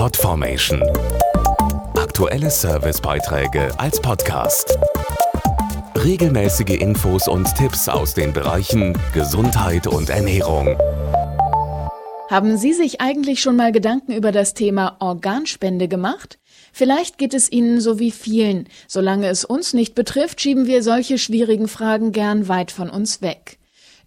Podformation. Aktuelle Servicebeiträge als Podcast. Regelmäßige Infos und Tipps aus den Bereichen Gesundheit und Ernährung. Haben Sie sich eigentlich schon mal Gedanken über das Thema Organspende gemacht? Vielleicht geht es Ihnen so wie vielen. Solange es uns nicht betrifft, schieben wir solche schwierigen Fragen gern weit von uns weg.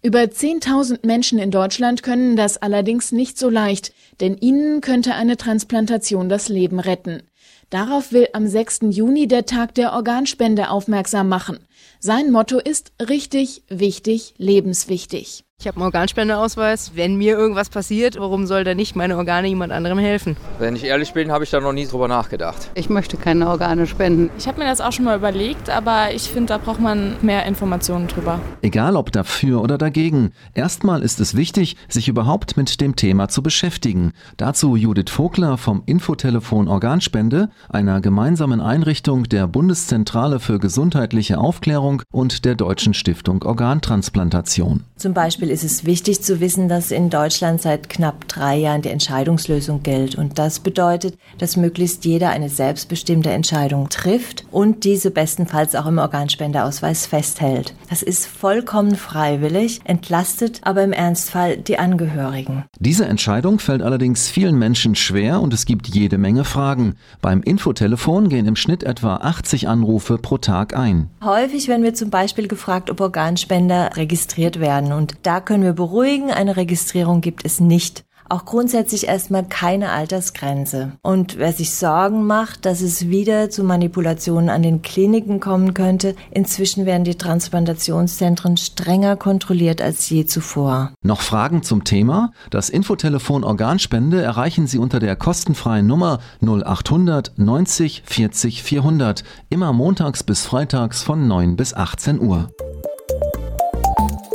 Über 10.000 Menschen in Deutschland können das allerdings nicht so leicht, denn ihnen könnte eine Transplantation das Leben retten. Darauf will am 6. Juni der Tag der Organspende aufmerksam machen. Sein Motto ist richtig, wichtig, lebenswichtig. Ich habe einen Organspendeausweis. Wenn mir irgendwas passiert, warum soll da nicht meine Organe jemand anderem helfen? Wenn ich ehrlich bin, habe ich da noch nie drüber nachgedacht. Ich möchte keine Organe spenden. Ich habe mir das auch schon mal überlegt, aber ich finde, da braucht man mehr Informationen drüber. Egal ob dafür oder dagegen, erstmal ist es wichtig, sich überhaupt mit dem Thema zu beschäftigen. Dazu Judith Vogler vom Infotelefon Organspende, einer gemeinsamen Einrichtung der Bundeszentrale für gesundheitliche Aufklärung und der Deutschen Stiftung Organtransplantation. Zum Beispiel ist es wichtig zu wissen, dass in Deutschland seit knapp drei Jahren die Entscheidungslösung gilt. Und das bedeutet, dass möglichst jeder eine selbstbestimmte Entscheidung trifft und diese bestenfalls auch im Organspendeausweis festhält. Das ist vollkommen freiwillig, entlastet aber im Ernstfall die Angehörigen. Diese Entscheidung fällt allerdings vielen Menschen schwer und es gibt jede Menge Fragen. Beim Infotelefon gehen im Schnitt etwa 80 Anrufe pro Tag ein. Häufig werden wir zum Beispiel gefragt, ob Organspender registriert werden. Und da können wir beruhigen, eine Registrierung gibt es nicht. Auch grundsätzlich erstmal keine Altersgrenze. Und wer sich Sorgen macht, dass es wieder zu Manipulationen an den Kliniken kommen könnte, inzwischen werden die Transplantationszentren strenger kontrolliert als je zuvor. Noch Fragen zum Thema? Das Infotelefon Organspende erreichen Sie unter der kostenfreien Nummer 0800 90 40 400, immer montags bis freitags von 9 bis 18 Uhr